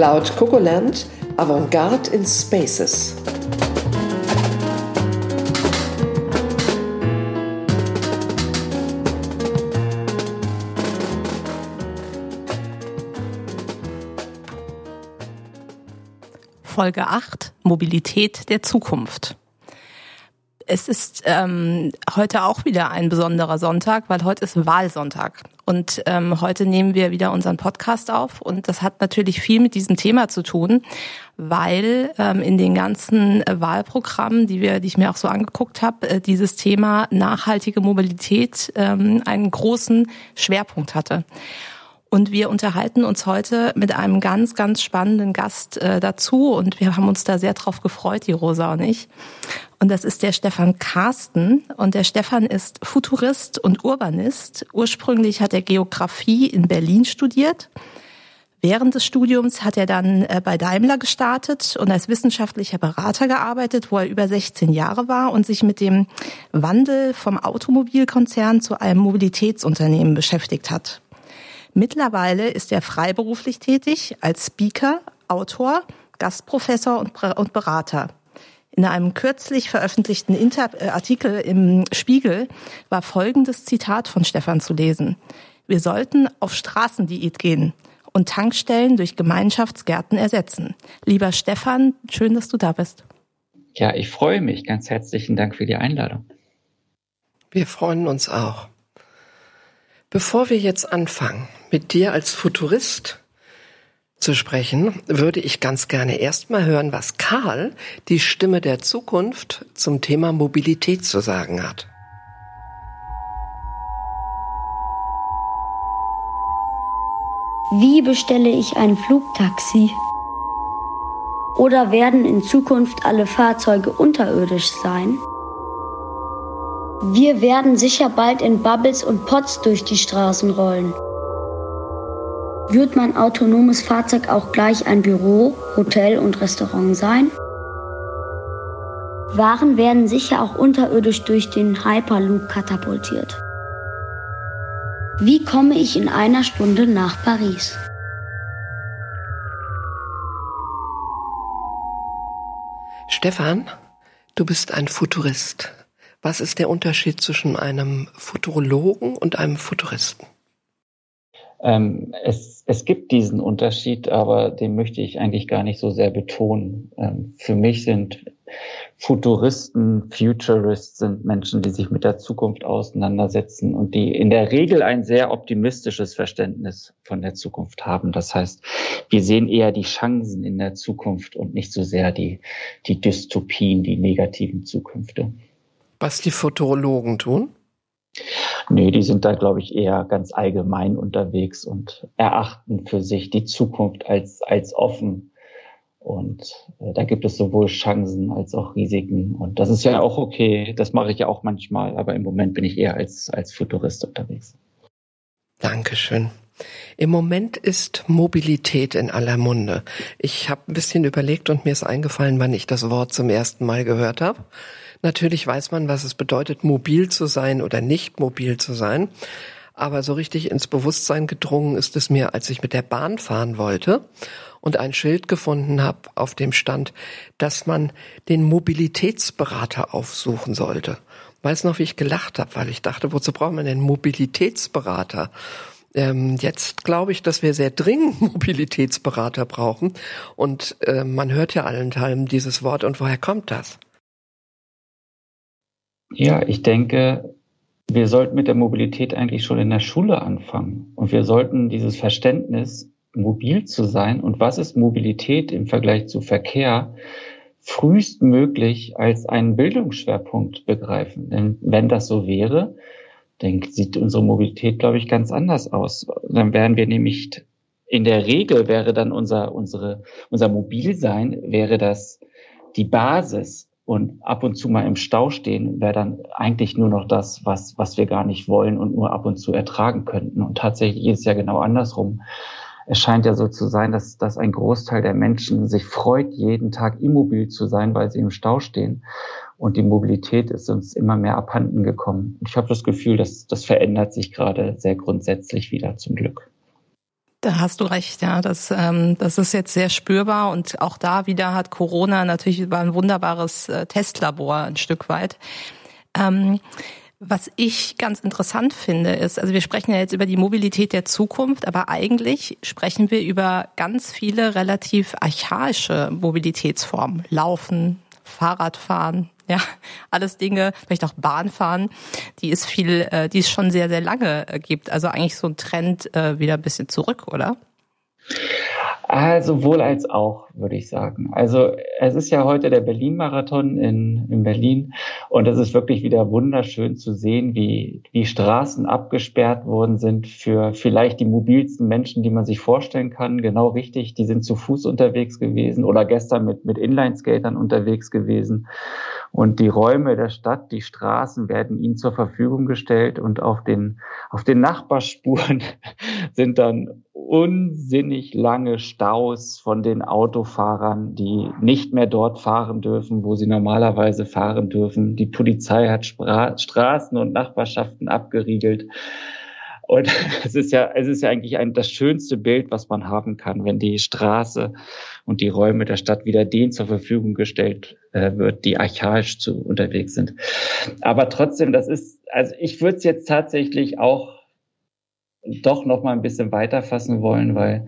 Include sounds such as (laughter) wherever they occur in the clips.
Cloud Cocoland Avantgarde in Spaces. Folge 8 Mobilität der Zukunft. Es ist ähm, heute auch wieder ein besonderer Sonntag, weil heute ist Wahlsonntag. Und ähm, heute nehmen wir wieder unseren Podcast auf. Und das hat natürlich viel mit diesem Thema zu tun, weil ähm, in den ganzen Wahlprogrammen, die wir, die ich mir auch so angeguckt habe, äh, dieses Thema nachhaltige Mobilität ähm, einen großen Schwerpunkt hatte. Und wir unterhalten uns heute mit einem ganz, ganz spannenden Gast äh, dazu. Und wir haben uns da sehr drauf gefreut, die Rosa und ich. Und das ist der Stefan Carsten. Und der Stefan ist Futurist und Urbanist. Ursprünglich hat er Geografie in Berlin studiert. Während des Studiums hat er dann äh, bei Daimler gestartet und als wissenschaftlicher Berater gearbeitet, wo er über 16 Jahre war und sich mit dem Wandel vom Automobilkonzern zu einem Mobilitätsunternehmen beschäftigt hat. Mittlerweile ist er freiberuflich tätig als Speaker, Autor, Gastprofessor und Berater. In einem kürzlich veröffentlichten Inter äh, Artikel im Spiegel war folgendes Zitat von Stefan zu lesen. Wir sollten auf Straßendiät gehen und Tankstellen durch Gemeinschaftsgärten ersetzen. Lieber Stefan, schön, dass du da bist. Ja, ich freue mich. Ganz herzlichen Dank für die Einladung. Wir freuen uns auch. Bevor wir jetzt anfangen, mit dir als Futurist zu sprechen, würde ich ganz gerne erstmal hören, was Karl, die Stimme der Zukunft, zum Thema Mobilität zu sagen hat. Wie bestelle ich ein Flugtaxi? Oder werden in Zukunft alle Fahrzeuge unterirdisch sein? Wir werden sicher bald in Bubbles und Pots durch die Straßen rollen. Wird mein autonomes Fahrzeug auch gleich ein Büro, Hotel und Restaurant sein? Waren werden sicher auch unterirdisch durch den Hyperloop katapultiert. Wie komme ich in einer Stunde nach Paris? Stefan, du bist ein Futurist. Was ist der Unterschied zwischen einem Futurologen und einem Futuristen? Ähm, es, es gibt diesen Unterschied, aber den möchte ich eigentlich gar nicht so sehr betonen. Ähm, für mich sind Futuristen, Futurists sind Menschen, die sich mit der Zukunft auseinandersetzen und die in der Regel ein sehr optimistisches Verständnis von der Zukunft haben. Das heißt, wir sehen eher die Chancen in der Zukunft und nicht so sehr die, die Dystopien, die negativen Zukünfte. Was die Futurologen tun? Nee, die sind da, glaube ich, eher ganz allgemein unterwegs und erachten für sich die Zukunft als, als offen. Und äh, da gibt es sowohl Chancen als auch Risiken. Und das ist ja auch okay. Das mache ich ja auch manchmal. Aber im Moment bin ich eher als, als Futurist unterwegs. Dankeschön. Im Moment ist Mobilität in aller Munde. Ich habe ein bisschen überlegt und mir ist eingefallen, wann ich das Wort zum ersten Mal gehört habe. Natürlich weiß man, was es bedeutet, mobil zu sein oder nicht mobil zu sein. Aber so richtig ins Bewusstsein gedrungen ist es mir, als ich mit der Bahn fahren wollte und ein Schild gefunden habe, auf dem stand, dass man den Mobilitätsberater aufsuchen sollte. Weiß noch, wie ich gelacht habe, weil ich dachte, wozu braucht man denn Mobilitätsberater? Ähm, jetzt glaube ich, dass wir sehr dringend (laughs) Mobilitätsberater brauchen. Und äh, man hört ja allenthalben dieses Wort. Und woher kommt das? Ja, ich denke, wir sollten mit der Mobilität eigentlich schon in der Schule anfangen. Und wir sollten dieses Verständnis, mobil zu sein und was ist Mobilität im Vergleich zu Verkehr, frühestmöglich als einen Bildungsschwerpunkt begreifen. Denn wenn das so wäre, dann sieht unsere Mobilität, glaube ich, ganz anders aus. Dann wären wir nämlich, in der Regel wäre dann unser, unsere, unser Mobilsein, wäre das die Basis und ab und zu mal im Stau stehen wäre dann eigentlich nur noch das, was, was wir gar nicht wollen und nur ab und zu ertragen könnten. Und tatsächlich ist es ja genau andersrum. Es scheint ja so zu sein, dass, dass ein Großteil der Menschen sich freut, jeden Tag immobil zu sein, weil sie im Stau stehen. Und die Mobilität ist uns immer mehr abhanden gekommen. Ich habe das Gefühl, dass das verändert sich gerade sehr grundsätzlich wieder zum Glück. Da hast du recht, ja. Das, ähm, das ist jetzt sehr spürbar und auch da wieder hat Corona natürlich über ein wunderbares äh, Testlabor ein Stück weit. Ähm, was ich ganz interessant finde, ist, also wir sprechen ja jetzt über die Mobilität der Zukunft, aber eigentlich sprechen wir über ganz viele relativ archaische Mobilitätsformen. Laufen, Fahrradfahren, ja, alles Dinge, vielleicht auch Bahnfahren, die es viel, äh, die es schon sehr, sehr lange äh, gibt. Also eigentlich so ein Trend äh, wieder ein bisschen zurück, oder? Also wohl als auch, würde ich sagen. Also es ist ja heute der Berlin-Marathon in, in Berlin und es ist wirklich wieder wunderschön zu sehen, wie, wie Straßen abgesperrt worden sind für vielleicht die mobilsten Menschen, die man sich vorstellen kann. Genau richtig, die sind zu Fuß unterwegs gewesen oder gestern mit, mit Inlineskatern unterwegs gewesen. Und die Räume der Stadt, die Straßen werden ihnen zur Verfügung gestellt und auf den, auf den Nachbarspuren (laughs) sind dann unsinnig lange Staus von den Autofahrern, die nicht mehr dort fahren dürfen, wo sie normalerweise fahren dürfen. Die Polizei hat Stra Straßen und Nachbarschaften abgeriegelt. Und (laughs) es ist ja, es ist ja eigentlich ein, das schönste Bild, was man haben kann, wenn die Straße und die Räume der Stadt wieder denen zur Verfügung gestellt äh, wird, die archaisch zu unterwegs sind. Aber trotzdem, das ist, also ich würde es jetzt tatsächlich auch doch noch mal ein bisschen weiterfassen wollen, weil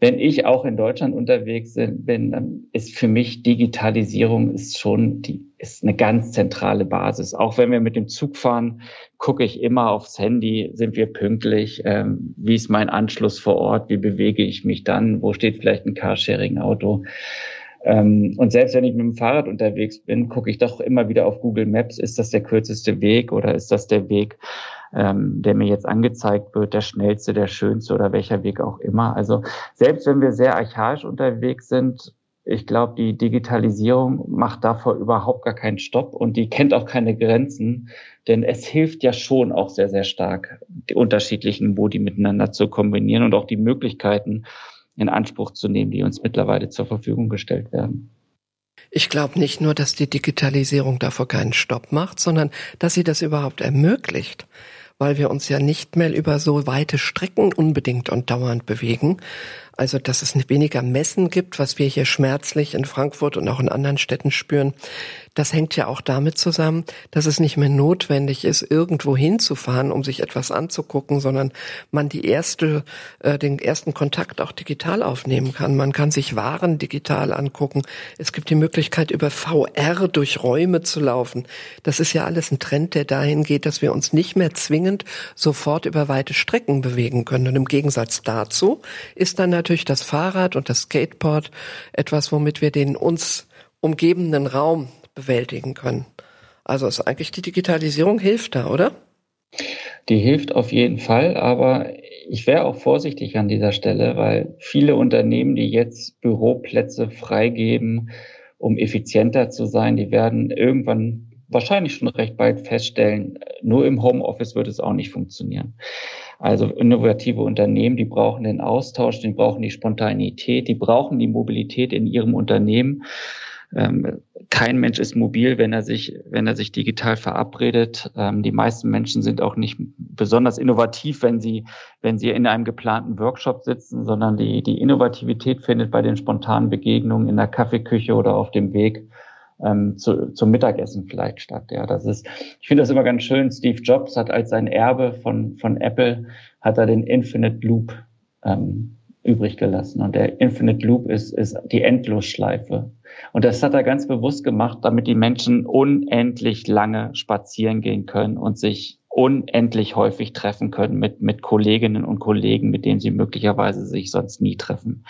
wenn ich auch in Deutschland unterwegs bin, dann ist für mich Digitalisierung ist schon die ist eine ganz zentrale Basis. Auch wenn wir mit dem Zug fahren, gucke ich immer aufs Handy, sind wir pünktlich, ähm, wie ist mein Anschluss vor Ort, wie bewege ich mich dann, wo steht vielleicht ein Carsharing-Auto. Ähm, und selbst wenn ich mit dem Fahrrad unterwegs bin, gucke ich doch immer wieder auf Google Maps, ist das der kürzeste Weg oder ist das der Weg, ähm, der mir jetzt angezeigt wird, der schnellste, der schönste oder welcher Weg auch immer. Also selbst wenn wir sehr archaisch unterwegs sind, ich glaube, die Digitalisierung macht davor überhaupt gar keinen Stopp und die kennt auch keine Grenzen, denn es hilft ja schon auch sehr, sehr stark, die unterschiedlichen Modi miteinander zu kombinieren und auch die Möglichkeiten in Anspruch zu nehmen, die uns mittlerweile zur Verfügung gestellt werden. Ich glaube nicht nur, dass die Digitalisierung davor keinen Stopp macht, sondern dass sie das überhaupt ermöglicht weil wir uns ja nicht mehr über so weite Strecken unbedingt und dauernd bewegen, also, dass es weniger Messen gibt, was wir hier schmerzlich in Frankfurt und auch in anderen Städten spüren. Das hängt ja auch damit zusammen, dass es nicht mehr notwendig ist, irgendwo hinzufahren, um sich etwas anzugucken, sondern man die erste, äh, den ersten Kontakt auch digital aufnehmen kann. Man kann sich Waren digital angucken. Es gibt die Möglichkeit, über VR durch Räume zu laufen. Das ist ja alles ein Trend, der dahin geht, dass wir uns nicht mehr zwingend sofort über weite Strecken bewegen können. Und im Gegensatz dazu ist dann natürlich das Fahrrad und das Skateboard etwas, womit wir den uns umgebenden Raum bewältigen können. Also ist eigentlich die Digitalisierung hilft da, oder? Die hilft auf jeden Fall, aber ich wäre auch vorsichtig an dieser Stelle, weil viele Unternehmen, die jetzt Büroplätze freigeben, um effizienter zu sein, die werden irgendwann wahrscheinlich schon recht bald feststellen, nur im Homeoffice wird es auch nicht funktionieren. Also innovative Unternehmen, die brauchen den Austausch, die brauchen die Spontanität, die brauchen die Mobilität in ihrem Unternehmen. Ähm, kein Mensch ist mobil, wenn er sich, wenn er sich digital verabredet. Ähm, die meisten Menschen sind auch nicht besonders innovativ, wenn sie, wenn sie in einem geplanten Workshop sitzen, sondern die, die Innovativität findet bei den spontanen Begegnungen in der Kaffeeküche oder auf dem Weg ähm, zu, zum Mittagessen vielleicht statt. Ja, das ist, ich finde das immer ganz schön. Steve Jobs hat als sein Erbe von, von Apple, hat er den Infinite Loop ähm, übrig gelassen. Und der Infinite Loop ist, ist die Endlosschleife. Und das hat er ganz bewusst gemacht, damit die Menschen unendlich lange spazieren gehen können und sich unendlich häufig treffen können mit, mit Kolleginnen und Kollegen, mit denen sie möglicherweise sich sonst nie treffen.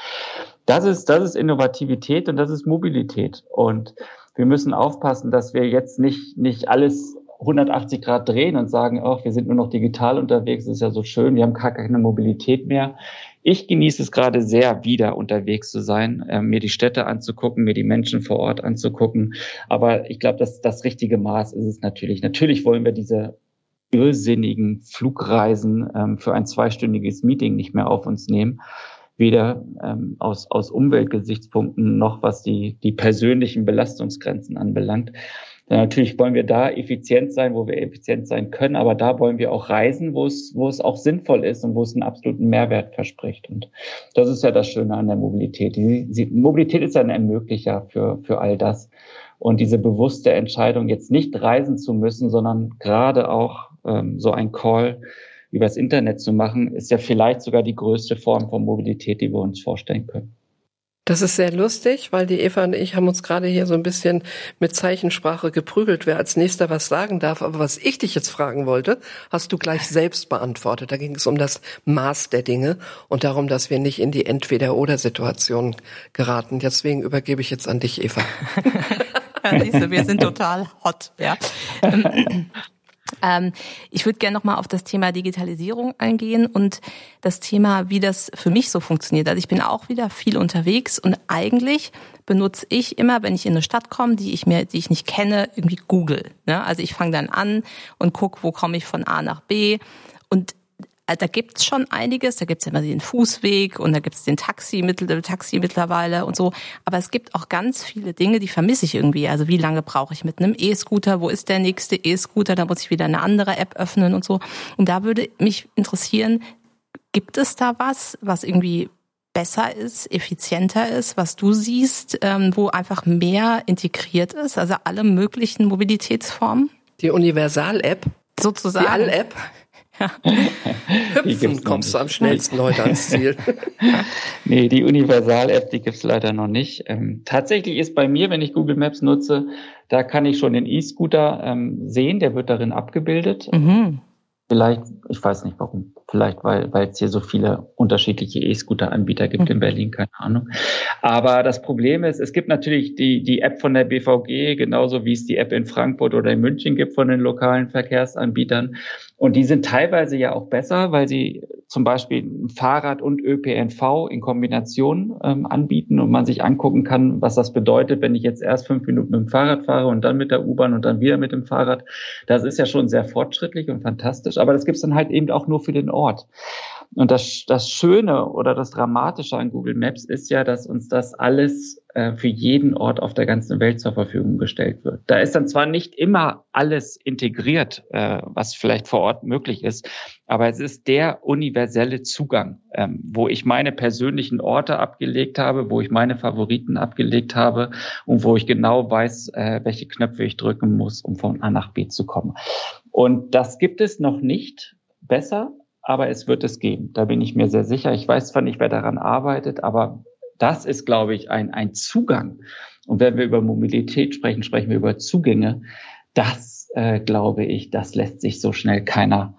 Das ist, das ist Innovativität und das ist Mobilität. Und wir müssen aufpassen, dass wir jetzt nicht, nicht alles 180 Grad drehen und sagen, ach, wir sind nur noch digital unterwegs, ist ja so schön, wir haben gar keine Mobilität mehr. Ich genieße es gerade sehr, wieder unterwegs zu sein, äh, mir die Städte anzugucken, mir die Menschen vor Ort anzugucken. Aber ich glaube, dass das richtige Maß ist es natürlich. Natürlich wollen wir diese irrsinnigen Flugreisen ähm, für ein zweistündiges Meeting nicht mehr auf uns nehmen weder ähm, aus, aus Umweltgesichtspunkten noch was die, die persönlichen Belastungsgrenzen anbelangt. natürlich wollen wir da effizient sein, wo wir effizient sein können, aber da wollen wir auch reisen, wo es, wo es auch sinnvoll ist und wo es einen absoluten Mehrwert verspricht. Und das ist ja das Schöne an der Mobilität. Die, die Mobilität ist ja ein Ermöglicher für, für all das. Und diese bewusste Entscheidung, jetzt nicht reisen zu müssen, sondern gerade auch ähm, so ein Call übers Internet zu machen, ist ja vielleicht sogar die größte Form von Mobilität, die wir uns vorstellen können. Das ist sehr lustig, weil die Eva und ich haben uns gerade hier so ein bisschen mit Zeichensprache geprügelt, wer als nächster was sagen darf. Aber was ich dich jetzt fragen wollte, hast du gleich selbst beantwortet. Da ging es um das Maß der Dinge und darum, dass wir nicht in die Entweder-Oder-Situation geraten. Deswegen übergebe ich jetzt an dich, Eva. (laughs) Siehste, wir sind total hot, ja. (laughs) Ähm, ich würde gerne nochmal auf das Thema Digitalisierung eingehen und das Thema, wie das für mich so funktioniert. Also ich bin auch wieder viel unterwegs und eigentlich benutze ich immer, wenn ich in eine Stadt komme, die ich mir, die ich nicht kenne, irgendwie Google. Ne? Also ich fange dann an und gucke, wo komme ich von A nach B. Und da gibt's schon einiges. Da gibt's immer den Fußweg und da gibt's den Taxi, Taxi mittlerweile und so. Aber es gibt auch ganz viele Dinge, die vermisse ich irgendwie. Also wie lange brauche ich mit einem E-Scooter? Wo ist der nächste E-Scooter? Da muss ich wieder eine andere App öffnen und so. Und da würde mich interessieren, gibt es da was, was irgendwie besser ist, effizienter ist, was du siehst, ähm, wo einfach mehr integriert ist, also alle möglichen Mobilitätsformen? Die Universal-App? Sozusagen. Die All-App? (laughs) Hüpfen kommst du am schnellsten heute ans Ziel. (laughs) nee, die Universal-App, die gibt's leider noch nicht. Ähm, tatsächlich ist bei mir, wenn ich Google Maps nutze, da kann ich schon den E-Scooter ähm, sehen, der wird darin abgebildet. Mhm. Vielleicht, ich weiß nicht warum, vielleicht weil weil es hier so viele unterschiedliche E-Scooter-Anbieter gibt mhm. in Berlin, keine Ahnung. Aber das Problem ist, es gibt natürlich die, die App von der BVG, genauso wie es die App in Frankfurt oder in München gibt von den lokalen Verkehrsanbietern. Und die sind teilweise ja auch besser, weil sie zum Beispiel Fahrrad und ÖPNV in Kombination ähm, anbieten und man sich angucken kann, was das bedeutet, wenn ich jetzt erst fünf Minuten mit dem Fahrrad fahre und dann mit der U-Bahn und dann wieder mit dem Fahrrad. Das ist ja schon sehr fortschrittlich und fantastisch, aber das gibt's dann halt eben auch nur für den Ort. Und das, das Schöne oder das Dramatische an Google Maps ist ja, dass uns das alles äh, für jeden Ort auf der ganzen Welt zur Verfügung gestellt wird. Da ist dann zwar nicht immer alles integriert, äh, was vielleicht vor Ort möglich ist, aber es ist der universelle Zugang, ähm, wo ich meine persönlichen Orte abgelegt habe, wo ich meine Favoriten abgelegt habe und wo ich genau weiß, äh, welche Knöpfe ich drücken muss, um von A nach B zu kommen. Und das gibt es noch nicht besser aber es wird es geben. Da bin ich mir sehr sicher. Ich weiß zwar nicht, wer daran arbeitet, aber das ist, glaube ich, ein, ein Zugang. Und wenn wir über Mobilität sprechen, sprechen wir über Zugänge. Das, äh, glaube ich, das lässt sich so schnell keiner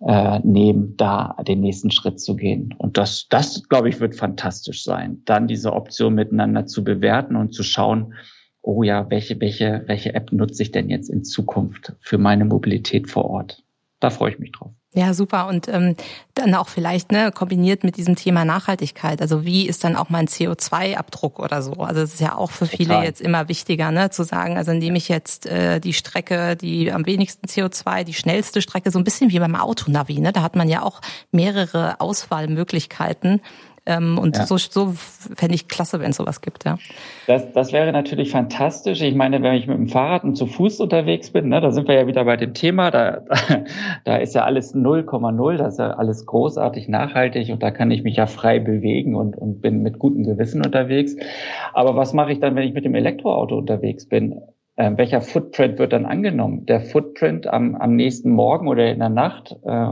äh, nehmen, da den nächsten Schritt zu gehen. Und das, das, glaube ich, wird fantastisch sein. Dann diese Option miteinander zu bewerten und zu schauen, oh ja, welche, welche, welche App nutze ich denn jetzt in Zukunft für meine Mobilität vor Ort? Da freue ich mich drauf. Ja, super. Und ähm, dann auch vielleicht ne, kombiniert mit diesem Thema Nachhaltigkeit. Also wie ist dann auch mein CO2-Abdruck oder so? Also es ist ja auch für viele Total. jetzt immer wichtiger, ne, zu sagen, also indem ich jetzt äh, die Strecke, die am wenigsten CO2, die schnellste Strecke, so ein bisschen wie beim Autonavi, ne? Da hat man ja auch mehrere Auswahlmöglichkeiten. Ähm, und ja. so, so fände ich klasse, wenn es sowas gibt, ja. Das, das wäre natürlich fantastisch. Ich meine, wenn ich mit dem Fahrrad und zu Fuß unterwegs bin, ne, da sind wir ja wieder bei dem Thema, da, (laughs) da ist ja alles 0,0, da ist ja alles großartig nachhaltig und da kann ich mich ja frei bewegen und, und bin mit gutem Gewissen unterwegs. Aber was mache ich dann, wenn ich mit dem Elektroauto unterwegs bin? Äh, welcher Footprint wird dann angenommen? Der Footprint am, am nächsten Morgen oder in der Nacht, äh,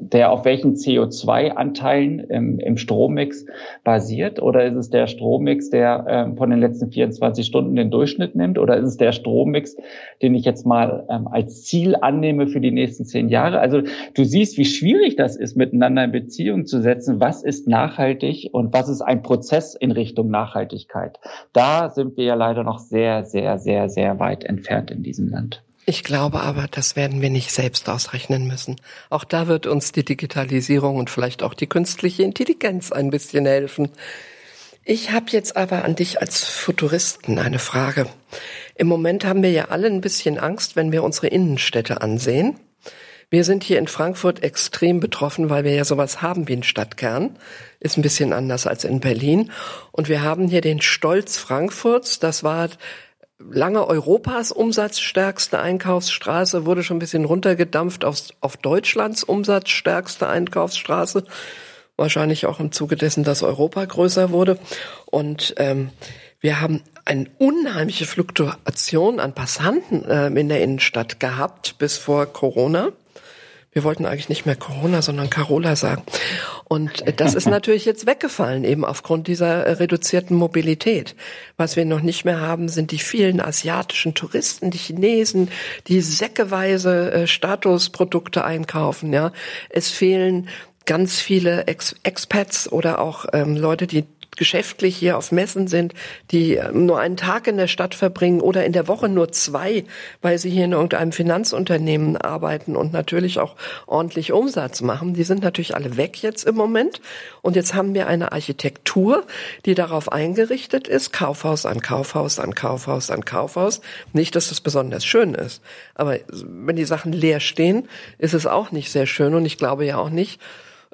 der auf welchen CO2-Anteilen im, im Strommix basiert? Oder ist es der Strommix, der äh, von den letzten 24 Stunden den Durchschnitt nimmt? Oder ist es der Strommix, den ich jetzt mal ähm, als Ziel annehme für die nächsten zehn Jahre? Also du siehst, wie schwierig das ist, miteinander in Beziehung zu setzen. Was ist nachhaltig und was ist ein Prozess in Richtung Nachhaltigkeit? Da sind wir ja leider noch sehr, sehr, sehr, sehr weit weit entfernt in diesem Land. Ich glaube aber, das werden wir nicht selbst ausrechnen müssen. Auch da wird uns die Digitalisierung und vielleicht auch die künstliche Intelligenz ein bisschen helfen. Ich habe jetzt aber an dich als Futuristen eine Frage. Im Moment haben wir ja alle ein bisschen Angst, wenn wir unsere Innenstädte ansehen. Wir sind hier in Frankfurt extrem betroffen, weil wir ja sowas haben wie einen Stadtkern. Ist ein bisschen anders als in Berlin. Und wir haben hier den Stolz Frankfurts. Das war lange Europas umsatzstärkste Einkaufsstraße, wurde schon ein bisschen runtergedampft auf, auf Deutschlands umsatzstärkste Einkaufsstraße. Wahrscheinlich auch im Zuge dessen, dass Europa größer wurde. Und ähm, wir haben eine unheimliche Fluktuation an Passanten äh, in der Innenstadt gehabt bis vor Corona. Wir wollten eigentlich nicht mehr Corona, sondern Carola sagen. Und das ist (laughs) natürlich jetzt weggefallen, eben aufgrund dieser äh, reduzierten Mobilität. Was wir noch nicht mehr haben, sind die vielen asiatischen Touristen, die Chinesen, die säckeweise äh, Statusprodukte einkaufen. Ja, Es fehlen ganz viele Ex Expats oder auch ähm, Leute, die geschäftlich hier auf Messen sind, die ähm, nur einen Tag in der Stadt verbringen oder in der Woche nur zwei, weil sie hier in irgendeinem Finanzunternehmen arbeiten und natürlich auch ordentlich Umsatz machen, die sind natürlich alle weg jetzt im Moment. Und jetzt haben wir eine Architektur, die darauf eingerichtet ist, Kaufhaus an Kaufhaus an Kaufhaus an Kaufhaus. Nicht, dass das besonders schön ist, aber wenn die Sachen leer stehen, ist es auch nicht sehr schön und ich glaube ja auch nicht,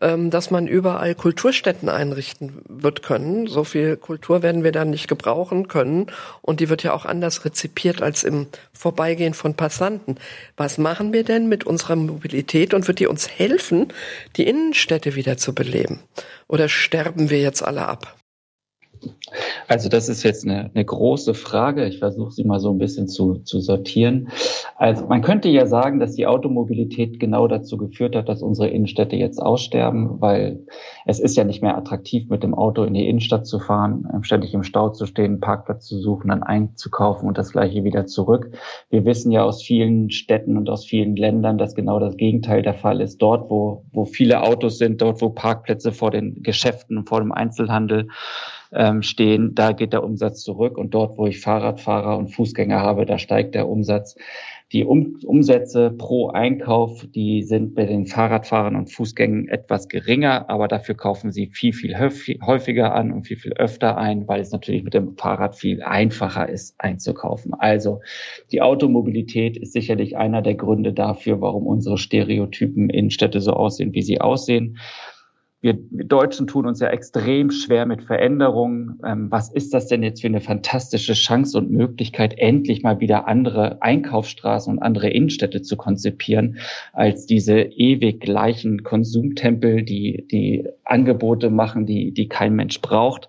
dass man überall Kulturstätten einrichten wird können. So viel Kultur werden wir dann nicht gebrauchen können und die wird ja auch anders rezipiert als im Vorbeigehen von Passanten. Was machen wir denn mit unserer Mobilität und wird die uns helfen, die Innenstädte wieder zu beleben? Oder sterben wir jetzt alle ab? Also das ist jetzt eine, eine große Frage. Ich versuche sie mal so ein bisschen zu, zu sortieren. Also man könnte ja sagen, dass die Automobilität genau dazu geführt hat, dass unsere Innenstädte jetzt aussterben, weil es ist ja nicht mehr attraktiv, mit dem Auto in die Innenstadt zu fahren, ähm, ständig im Stau zu stehen, Parkplatz zu suchen, dann einzukaufen und das gleiche wieder zurück. Wir wissen ja aus vielen Städten und aus vielen Ländern, dass genau das Gegenteil der Fall ist. Dort, wo, wo viele Autos sind, dort, wo Parkplätze vor den Geschäften vor dem Einzelhandel ähm, stehen, da geht der Umsatz zurück. Und dort, wo ich Fahrradfahrer und Fußgänger habe, da steigt der Umsatz. Die um Umsätze pro Einkauf, die sind bei den Fahrradfahrern und Fußgängern etwas geringer, aber dafür kaufen sie viel, viel häufiger an und viel, viel öfter ein, weil es natürlich mit dem Fahrrad viel einfacher ist einzukaufen. Also die Automobilität ist sicherlich einer der Gründe dafür, warum unsere Stereotypen Innenstädte so aussehen, wie sie aussehen wir Deutschen tun uns ja extrem schwer mit Veränderungen. Ähm, was ist das denn jetzt für eine fantastische Chance und Möglichkeit, endlich mal wieder andere Einkaufsstraßen und andere Innenstädte zu konzipieren, als diese ewig gleichen Konsumtempel, die die Angebote machen, die, die kein Mensch braucht.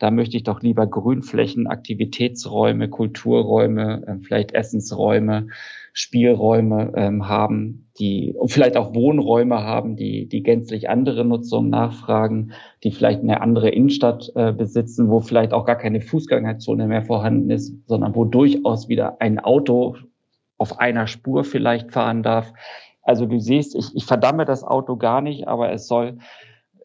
Da möchte ich doch lieber Grünflächen, Aktivitätsräume, Kulturräume, äh, vielleicht Essensräume, Spielräume ähm, haben, die und vielleicht auch Wohnräume haben, die die gänzlich andere Nutzung nachfragen, die vielleicht eine andere Innenstadt äh, besitzen, wo vielleicht auch gar keine Fußgängerzone mehr vorhanden ist, sondern wo durchaus wieder ein Auto auf einer Spur vielleicht fahren darf. Also du siehst, ich, ich verdamme das Auto gar nicht, aber es soll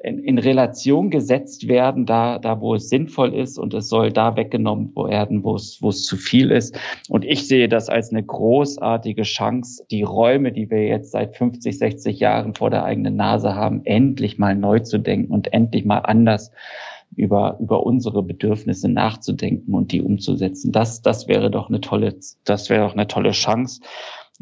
in, in Relation gesetzt werden, da, da wo es sinnvoll ist und es soll da weggenommen werden, wo es, wo es zu viel ist. Und ich sehe das als eine großartige Chance, die Räume, die wir jetzt seit 50, 60 Jahren vor der eigenen Nase haben, endlich mal neu zu denken und endlich mal anders über, über unsere Bedürfnisse nachzudenken und die umzusetzen. Das, das wäre doch eine tolle, das wäre doch eine tolle Chance.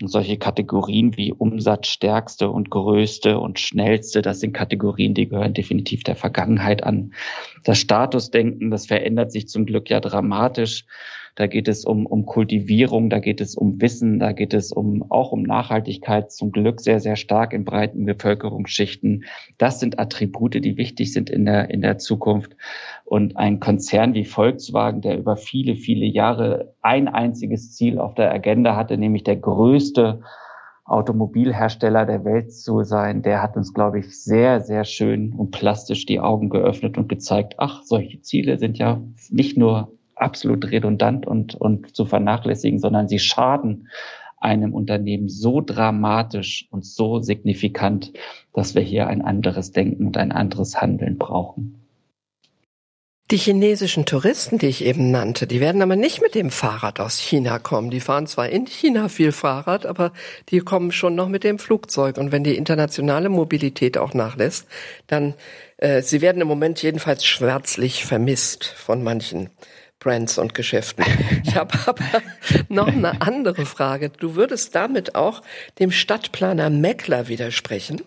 Solche Kategorien wie Umsatzstärkste und größte und schnellste, das sind Kategorien, die gehören definitiv der Vergangenheit an. Das Statusdenken, das verändert sich zum Glück ja dramatisch. Da geht es um, um Kultivierung, da geht es um Wissen, da geht es um, auch um Nachhaltigkeit, zum Glück sehr, sehr stark in breiten Bevölkerungsschichten. Das sind Attribute, die wichtig sind in der, in der Zukunft. Und ein Konzern wie Volkswagen, der über viele, viele Jahre ein einziges Ziel auf der Agenda hatte, nämlich der größte Automobilhersteller der Welt zu sein, der hat uns, glaube ich, sehr, sehr schön und plastisch die Augen geöffnet und gezeigt, ach, solche Ziele sind ja nicht nur absolut redundant und, und zu vernachlässigen, sondern sie schaden einem Unternehmen so dramatisch und so signifikant, dass wir hier ein anderes Denken und ein anderes Handeln brauchen. Die chinesischen Touristen, die ich eben nannte, die werden aber nicht mit dem Fahrrad aus China kommen. Die fahren zwar in China viel Fahrrad, aber die kommen schon noch mit dem Flugzeug. Und wenn die internationale Mobilität auch nachlässt, dann, äh, sie werden im Moment jedenfalls schwärzlich vermisst von manchen Brands und Geschäften. (laughs) Ich habe aber noch eine andere Frage. Du würdest damit auch dem Stadtplaner Meckler widersprechen,